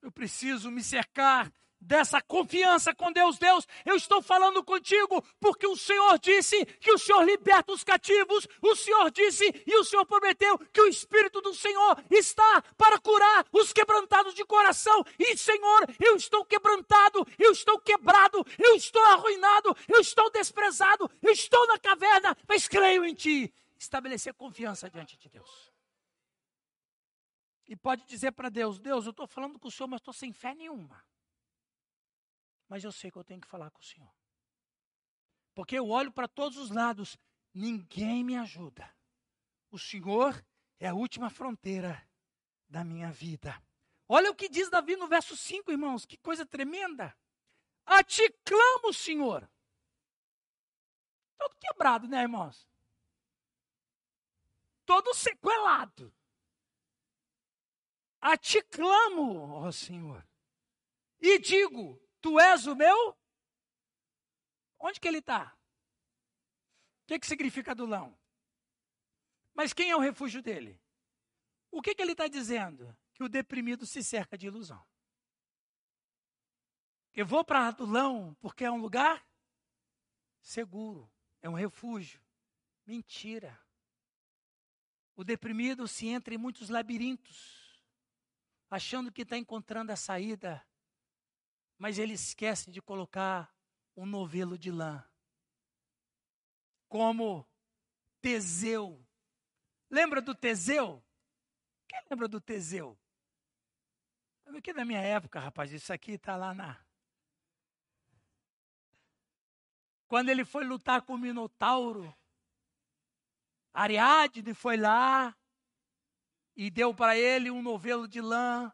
Eu preciso me cercar dessa confiança com Deus. Deus, eu estou falando contigo porque o Senhor disse que o Senhor liberta os cativos, o Senhor disse e o Senhor prometeu que o Espírito do Senhor está para curar os quebrantados de coração. E, Senhor, eu estou quebrantado, eu estou quebrado, eu estou arruinado, eu estou desprezado, eu estou na caverna, mas creio em Ti. Estabelecer confiança diante de Deus. E pode dizer para Deus: Deus, eu estou falando com o Senhor, mas estou sem fé nenhuma mas eu sei que eu tenho que falar com o Senhor. Porque eu olho para todos os lados, ninguém me ajuda. O Senhor é a última fronteira da minha vida. Olha o que diz Davi no verso 5, irmãos, que coisa tremenda. A ti clamo, Senhor. Todo quebrado, né, irmãos? Todo sequelado. A ti clamo, ó Senhor. E digo: Tu és o meu? Onde que ele está? O que, que significa adulão? Mas quem é o refúgio dele? O que, que ele está dizendo? Que o deprimido se cerca de ilusão. Eu vou para Adulão porque é um lugar seguro, é um refúgio. Mentira. O deprimido se entra em muitos labirintos, achando que está encontrando a saída mas ele esquece de colocar um novelo de lã. Como Teseu. Lembra do Teseu? Quem lembra do Teseu? Aqui da minha época, rapaz, isso aqui está lá na. Quando ele foi lutar com o Minotauro, Ariadne foi lá e deu para ele um novelo de lã.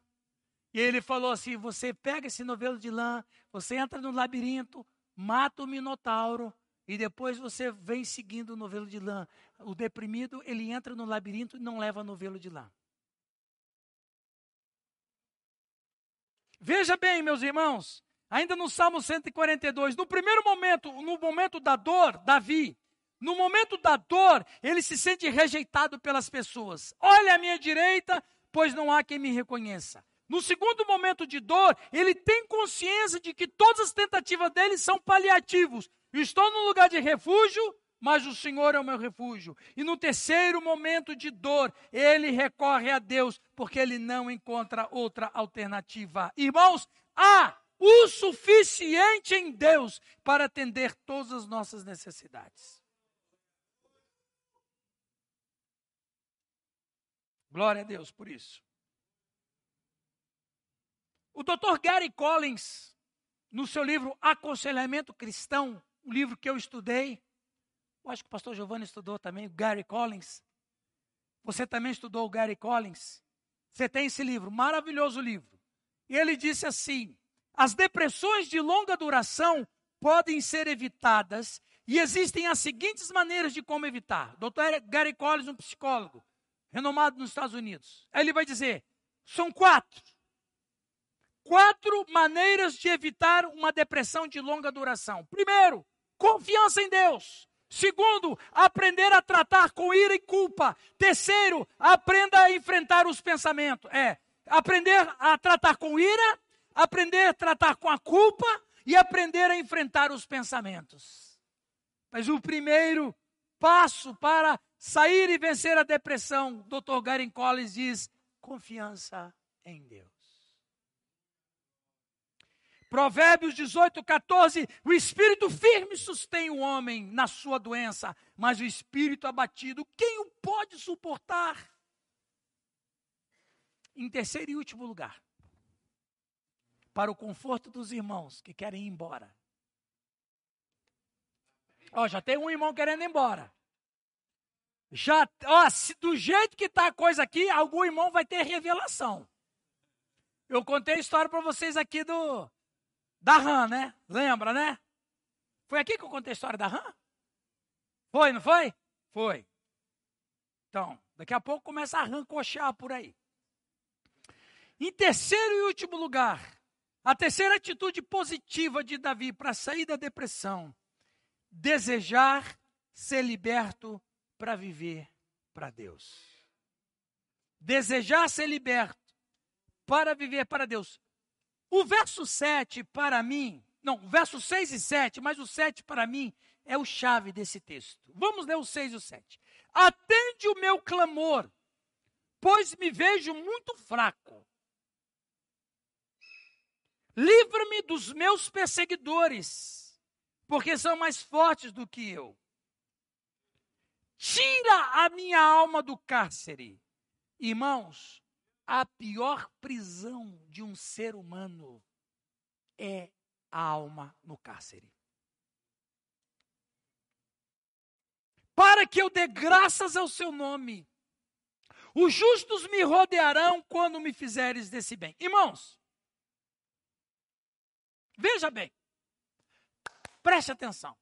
E ele falou assim: você pega esse novelo de lã, você entra no labirinto, mata o minotauro, e depois você vem seguindo o novelo de lã. O deprimido, ele entra no labirinto e não leva novelo de lã. Veja bem, meus irmãos, ainda no Salmo 142, no primeiro momento, no momento da dor, Davi, no momento da dor, ele se sente rejeitado pelas pessoas. Olha à minha direita, pois não há quem me reconheça. No segundo momento de dor, ele tem consciência de que todas as tentativas dele são paliativos. Estou num lugar de refúgio, mas o Senhor é o meu refúgio. E no terceiro momento de dor, ele recorre a Deus, porque ele não encontra outra alternativa. Irmãos, há o suficiente em Deus para atender todas as nossas necessidades. Glória a Deus por isso. O Dr. Gary Collins, no seu livro Aconselhamento Cristão, um livro que eu estudei, eu acho que o pastor Giovanni estudou também, o Gary Collins. Você também estudou o Gary Collins? Você tem esse livro, maravilhoso livro. E ele disse assim: as depressões de longa duração podem ser evitadas e existem as seguintes maneiras de como evitar. Dr. Gary Collins, um psicólogo renomado nos Estados Unidos. Aí ele vai dizer: são quatro quatro maneiras de evitar uma depressão de longa duração. Primeiro, confiança em Deus. Segundo, aprender a tratar com ira e culpa. Terceiro, aprenda a enfrentar os pensamentos. É, aprender a tratar com ira, aprender a tratar com a culpa e aprender a enfrentar os pensamentos. Mas o primeiro passo para sair e vencer a depressão, Dr. Garen Collins diz: confiança em Deus. Provérbios 18, 14: o espírito firme sustém o homem na sua doença, mas o espírito abatido, quem o pode suportar? Em terceiro e último lugar, para o conforto dos irmãos que querem ir embora. Ó, já tem um irmão querendo ir embora. Já, ó, se, do jeito que está a coisa aqui, algum irmão vai ter revelação. Eu contei a história para vocês aqui do da rã, né? Lembra, né? Foi aqui que eu contei a história da rã? Foi, não foi? Foi. Então, daqui a pouco começa a coxar por aí. Em terceiro e último lugar, a terceira atitude positiva de Davi para sair da depressão: desejar ser liberto para viver para Deus. Desejar ser liberto para viver para Deus. O verso 7 para mim, não, o verso 6 e 7, mas o 7 para mim é o chave desse texto. Vamos ler o 6 e o 7. Atende o meu clamor, pois me vejo muito fraco. Livra-me dos meus perseguidores, porque são mais fortes do que eu. Tira a minha alma do cárcere. Irmãos, a pior prisão de um ser humano é a alma no cárcere. Para que eu dê graças ao seu nome. Os justos me rodearão quando me fizeres desse bem. Irmãos, veja bem, preste atenção.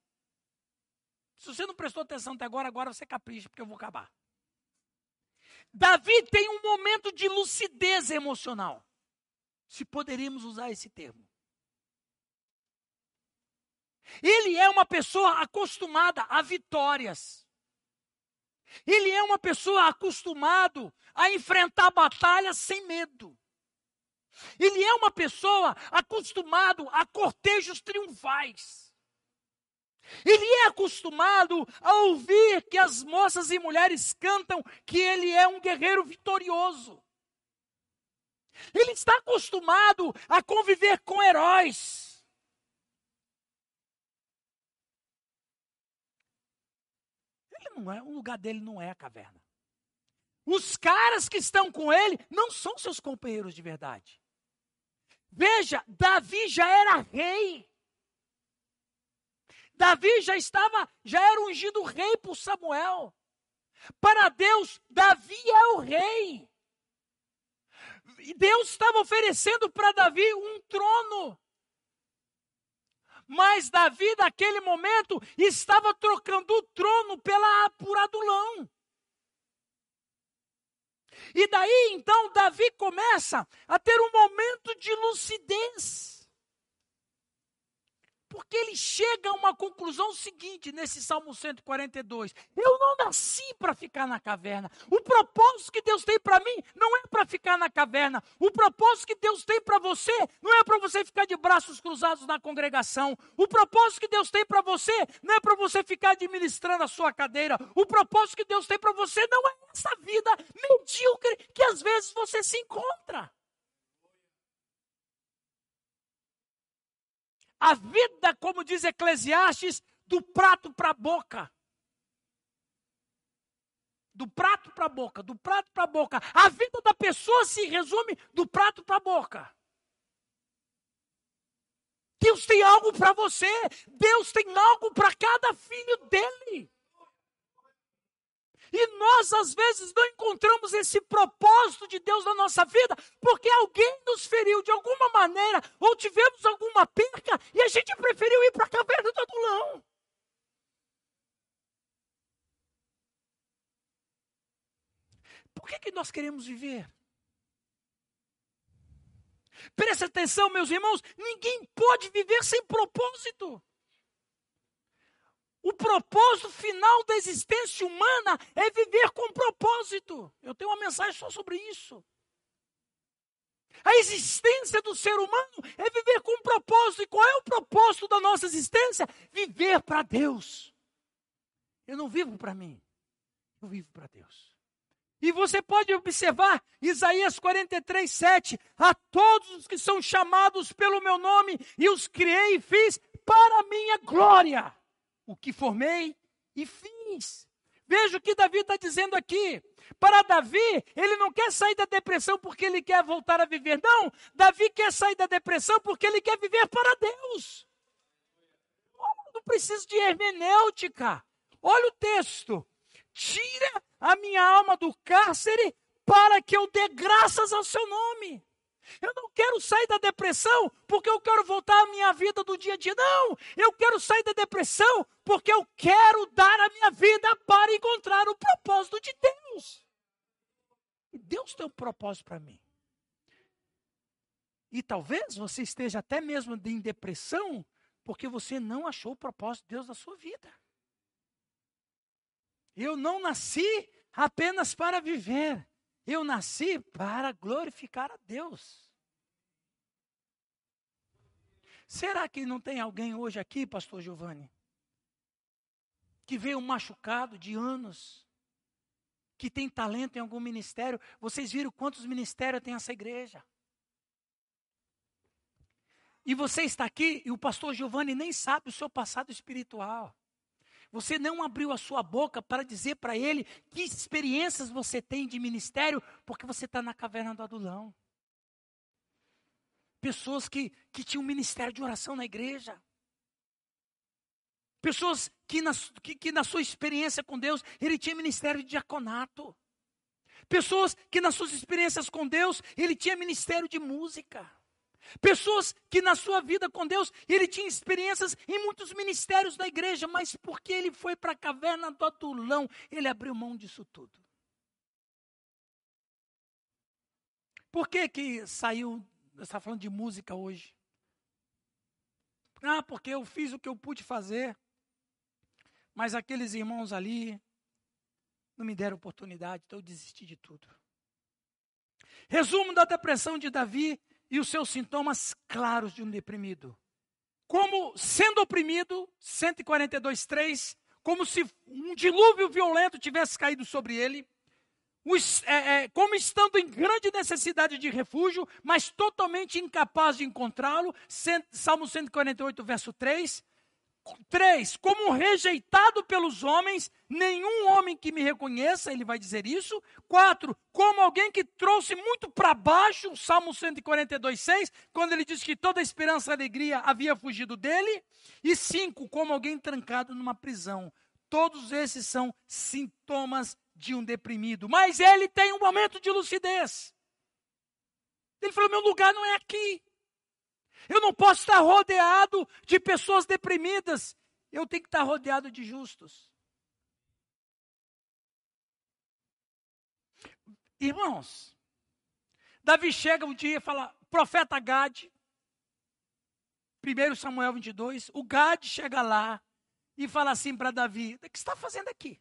Se você não prestou atenção até agora, agora você capricha, porque eu vou acabar. Davi tem um momento de lucidez emocional, se poderíamos usar esse termo. Ele é uma pessoa acostumada a vitórias. Ele é uma pessoa acostumado a enfrentar batalhas sem medo. Ele é uma pessoa acostumado a cortejos triunfais. Ele é acostumado a ouvir que as moças e mulheres cantam que ele é um guerreiro vitorioso. Ele está acostumado a conviver com heróis. Ele não é, o lugar dele não é a caverna. Os caras que estão com ele não são seus companheiros de verdade. Veja, Davi já era rei. Davi já estava, já era ungido rei por Samuel. Para Deus, Davi é o rei. E Deus estava oferecendo para Davi um trono. Mas Davi, naquele momento, estava trocando o trono pela, por Adulão. E daí, então, Davi começa a ter um momento de lucidez. Porque ele chega a uma conclusão seguinte nesse Salmo 142: Eu não nasci para ficar na caverna. O propósito que Deus tem para mim não é para ficar na caverna. O propósito que Deus tem para você não é para você ficar de braços cruzados na congregação. O propósito que Deus tem para você não é para você ficar administrando a sua cadeira. O propósito que Deus tem para você não é essa vida medíocre que às vezes você se encontra. A vida, como diz Eclesiastes, do prato para a boca. Do prato para a boca, do prato para a boca. A vida da pessoa se resume do prato para a boca. Deus tem algo para você. Deus tem algo para cada filho dele. E nós, às vezes, não encontramos esse propósito de Deus na nossa vida, porque alguém nos feriu de alguma maneira, ou tivemos alguma perca, e a gente preferiu ir para a caverna do adulão. Por que, que nós queremos viver? Preste atenção, meus irmãos, ninguém pode viver sem propósito. O propósito final da existência humana é viver com propósito. Eu tenho uma mensagem só sobre isso. A existência do ser humano é viver com propósito. E qual é o propósito da nossa existência? Viver para Deus. Eu não vivo para mim, eu vivo para Deus. E você pode observar Isaías 43, 7. A todos os que são chamados pelo meu nome, e os criei e fiz para a minha glória o que formei e fiz. Veja o que Davi está dizendo aqui. Para Davi, ele não quer sair da depressão porque ele quer voltar a viver. Não, Davi quer sair da depressão porque ele quer viver para Deus. não preciso de hermenêutica. Olha o texto. Tira a minha alma do cárcere para que eu dê graças ao seu nome. Eu não quero sair da depressão porque eu quero voltar à minha vida do dia a dia. Não, eu quero sair da depressão porque eu quero dar a minha vida para encontrar o propósito de Deus. E Deus tem um propósito para mim. E talvez você esteja até mesmo em depressão porque você não achou o propósito de Deus na sua vida. Eu não nasci apenas para viver. Eu nasci para glorificar a Deus. Será que não tem alguém hoje aqui, pastor Giovanni, que veio machucado de anos, que tem talento em algum ministério? Vocês viram quantos ministérios tem essa igreja? E você está aqui e o pastor Giovanni nem sabe o seu passado espiritual. Você não abriu a sua boca para dizer para ele que experiências você tem de ministério, porque você está na caverna do adulão pessoas que, que tinham ministério de oração na igreja. Pessoas que na, que, que na sua experiência com Deus, ele tinha ministério de diaconato. Pessoas que nas suas experiências com Deus, ele tinha ministério de música. Pessoas que na sua vida com Deus, ele tinha experiências em muitos ministérios da igreja, mas porque ele foi para a caverna do adulão, ele abriu mão disso tudo. Por que que saiu você está falando de música hoje. Ah, porque eu fiz o que eu pude fazer. Mas aqueles irmãos ali não me deram oportunidade, então eu desisti de tudo. Resumo da depressão de Davi e os seus sintomas claros de um deprimido. Como sendo oprimido, 142:3, como se um dilúvio violento tivesse caído sobre ele é, é, como estando em grande necessidade de refúgio, mas totalmente incapaz de encontrá-lo. Salmo 148, verso 3. 3. Como rejeitado pelos homens, nenhum homem que me reconheça, ele vai dizer isso. 4. Como alguém que trouxe muito para baixo, Salmo 142, 6, quando ele diz que toda a esperança e alegria havia fugido dele. E 5. Como alguém trancado numa prisão. Todos esses são sintomas de um deprimido, mas ele tem um momento de lucidez. Ele falou: meu lugar não é aqui. Eu não posso estar rodeado de pessoas deprimidas. Eu tenho que estar rodeado de justos. Irmãos, Davi chega um dia e fala: profeta Gade, 1 Samuel 22, o Gade chega lá e fala assim para Davi: o que você está fazendo aqui?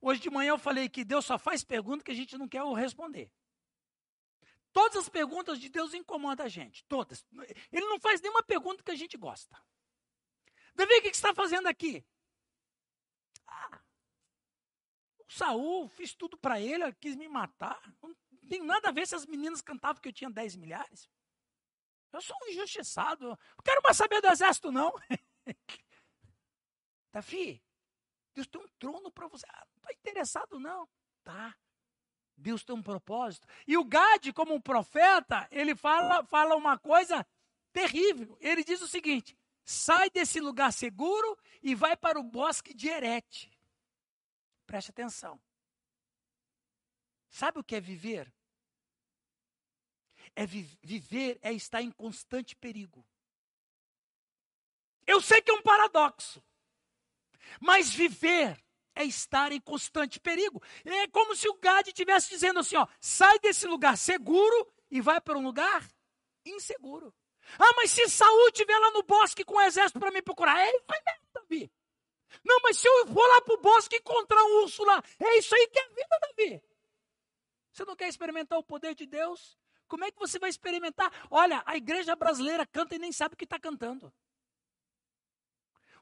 Hoje de manhã eu falei que Deus só faz perguntas que a gente não quer responder. Todas as perguntas de Deus incomodam a gente, todas. Ele não faz nenhuma pergunta que a gente gosta. Davi, o que você está fazendo aqui? Ah, o Saul, fiz tudo para ele, quis me matar. Não tem nada a ver se as meninas cantavam que eu tinha 10 milhares. Eu sou um injustiçado. Não quero mais saber do exército, não. Davi, Deus tem um trono para você. Ah, não está interessado, não. Tá. Deus tem um propósito. E o Gade, como um profeta, ele fala, fala uma coisa terrível. Ele diz o seguinte: sai desse lugar seguro e vai para o bosque de Erete. Preste atenção. Sabe o que é viver? É vi viver é estar em constante perigo. Eu sei que é um paradoxo. Mas viver é estar em constante perigo. É como se o Gade estivesse dizendo assim: ó, sai desse lugar seguro e vai para um lugar inseguro. Ah, mas se Saul estiver lá no bosque com o exército para me procurar, isso aí mesmo, Davi. Não, mas se eu for lá para o bosque encontrar um urso lá, é isso aí que é vida, Davi. Você não quer experimentar o poder de Deus? Como é que você vai experimentar? Olha, a igreja brasileira canta e nem sabe o que está cantando.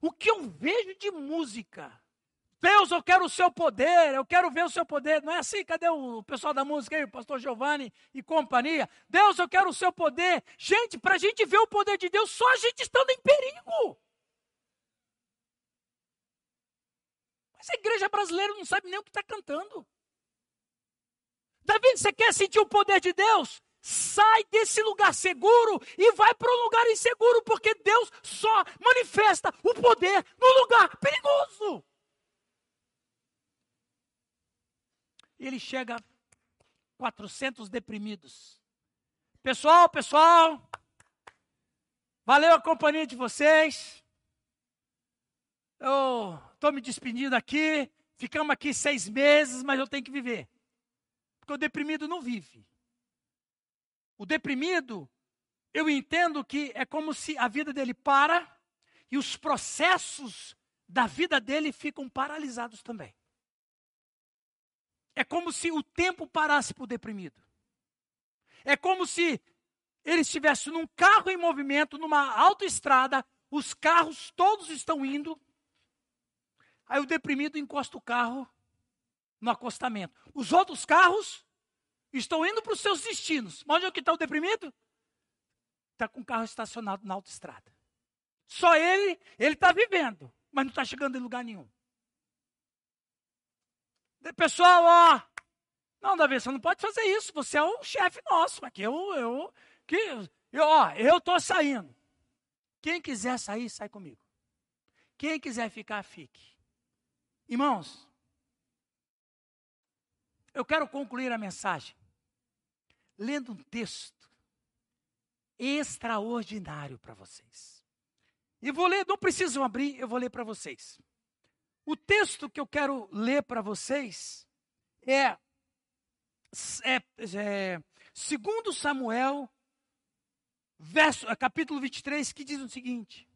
O que eu vejo de música. Deus, eu quero o seu poder, eu quero ver o seu poder. Não é assim? Cadê o pessoal da música aí, o pastor Giovanni e companhia? Deus, eu quero o seu poder. Gente, para a gente ver o poder de Deus, só a gente estando em perigo. Mas a igreja brasileira não sabe nem o que está cantando. Davi, você quer sentir o poder de Deus? sai desse lugar seguro e vai para um lugar inseguro, porque Deus só manifesta o poder no lugar perigoso. Ele chega 400 deprimidos. Pessoal, pessoal, valeu a companhia de vocês. Eu estou me despedindo aqui. Ficamos aqui seis meses, mas eu tenho que viver. Porque o deprimido não vive. O deprimido, eu entendo que é como se a vida dele para e os processos da vida dele ficam paralisados também. É como se o tempo parasse para o deprimido. É como se ele estivesse num carro em movimento, numa autoestrada, os carros todos estão indo. Aí o deprimido encosta o carro no acostamento. Os outros carros estão indo para os seus destinos. Mas onde é que está o deprimido? Está com o carro estacionado na autoestrada. Só ele, ele está vivendo, mas não está chegando em lugar nenhum. Pessoal, ó, não, Davi, você não pode fazer isso. Você é o chefe nosso. Aqui eu, eu, que, eu, ó, eu estou saindo. Quem quiser sair, sai comigo. Quem quiser ficar, fique. Irmãos, eu quero concluir a mensagem lendo um texto extraordinário para vocês. E vou ler, não precisam abrir, eu vou ler para vocês. O texto que eu quero ler para vocês é, é, é segundo Samuel, verso, capítulo 23, que diz o seguinte: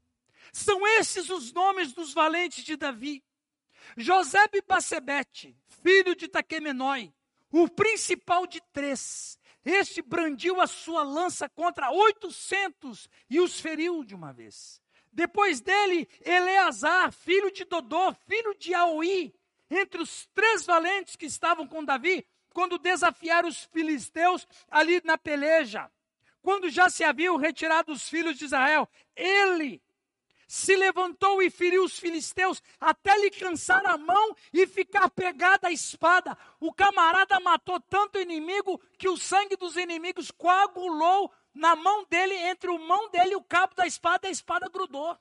São esses os nomes dos valentes de Davi. José Bacebete, filho de Taquemenói, o principal de três. Este brandiu a sua lança contra oitocentos e os feriu de uma vez. Depois dele, Eleazar, filho de Dodô, filho de Aoi, entre os três valentes que estavam com Davi, quando desafiaram os filisteus ali na peleja. Quando já se haviam retirado os filhos de Israel, ele se levantou e feriu os filisteus até lhe cansar a mão e ficar pegada à espada. O camarada matou tanto inimigo que o sangue dos inimigos coagulou na mão dele, entre o mão dele e o cabo da espada, a espada grudou.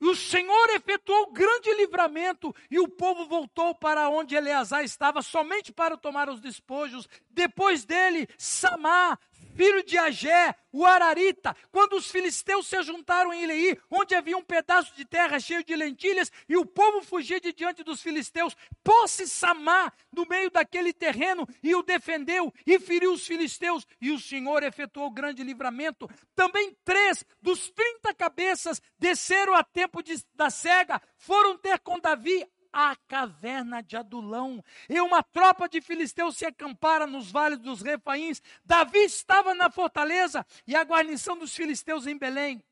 E o Senhor efetuou grande livramento, e o povo voltou para onde Eleazar estava, somente para tomar os despojos. Depois dele, Samar, filho de Agé, o Ararita, quando os filisteus se juntaram em Elei, onde havia um pedaço de terra cheio de lentilhas, e o povo fugia de diante dos filisteus, pôs-se Samar no meio daquele terreno e o defendeu, e feriu os filisteus, e o Senhor efetuou grande livramento. Também três dos trinta cabeças desceram a tempo de, da cega, foram ter com Davi a caverna de Adulão. E uma tropa de filisteus se acampara nos vales dos Refaíns. Davi estava na fortaleza e a guarnição dos filisteus em Belém.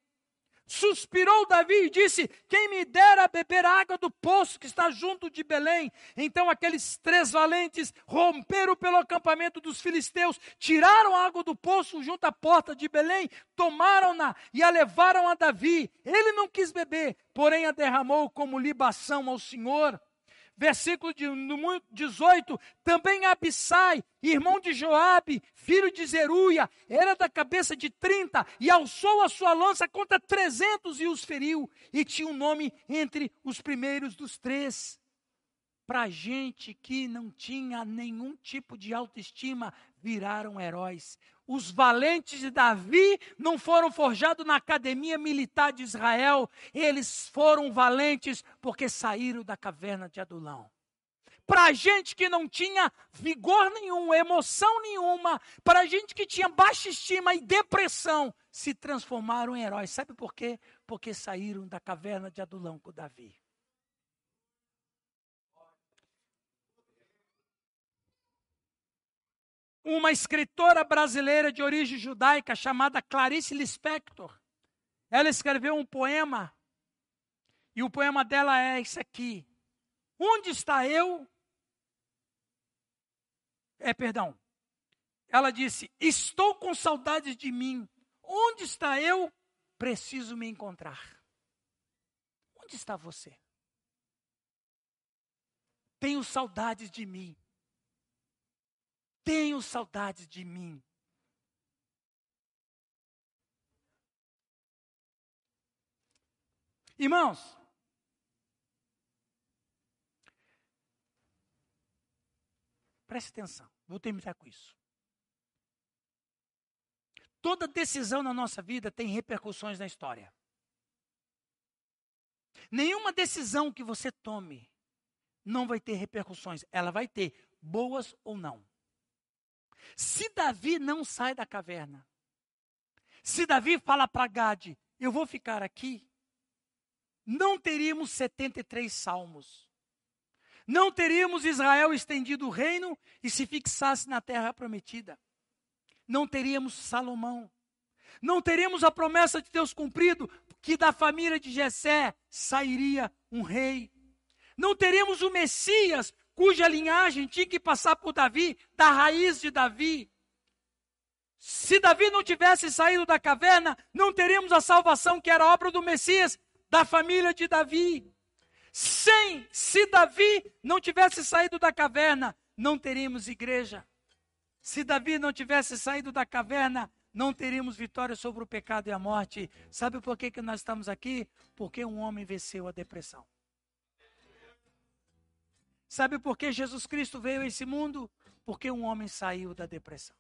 Suspirou Davi e disse: Quem me dera beber a água do poço que está junto de Belém. Então aqueles três valentes romperam pelo acampamento dos filisteus, tiraram a água do poço junto à porta de Belém, tomaram-na e a levaram a Davi. Ele não quis beber, porém a derramou como libação ao Senhor versículo 18, também Abissai, irmão de Joabe, filho de Zeruia, era da cabeça de 30, e alçou a sua lança contra 300 e os feriu, e tinha um nome entre os primeiros dos três. Para gente que não tinha nenhum tipo de autoestima, viraram heróis. Os valentes de Davi não foram forjados na academia militar de Israel, eles foram valentes porque saíram da caverna de Adulão. Para gente que não tinha vigor nenhum, emoção nenhuma, para gente que tinha baixa estima e depressão, se transformaram em heróis. Sabe por quê? Porque saíram da caverna de Adulão com Davi. Uma escritora brasileira de origem judaica chamada Clarice Lispector. Ela escreveu um poema, e o poema dela é esse aqui. Onde está eu? É, perdão. Ela disse: Estou com saudades de mim. Onde está eu? Preciso me encontrar. Onde está você? Tenho saudades de mim tenho saudades de mim. Irmãos, preste atenção, vou terminar com isso. Toda decisão na nossa vida tem repercussões na história. Nenhuma decisão que você tome não vai ter repercussões. Ela vai ter, boas ou não. Se Davi não sai da caverna, se Davi fala para Gade, eu vou ficar aqui, não teríamos 73 salmos. Não teríamos Israel estendido o reino e se fixasse na terra prometida. não teríamos Salomão. Não teríamos a promessa de Deus cumprido, que da família de Jessé sairia um rei. Não teríamos o Messias, cuja linhagem tinha que passar por Davi, da raiz de Davi. Se Davi não tivesse saído da caverna, não teríamos a salvação que era obra do Messias, da família de Davi. Sem, se Davi não tivesse saído da caverna, não teríamos igreja. Se Davi não tivesse saído da caverna, não teríamos vitória sobre o pecado e a morte. Sabe por que, que nós estamos aqui? Porque um homem venceu a depressão. Sabe por que Jesus Cristo veio a esse mundo? Porque um homem saiu da depressão.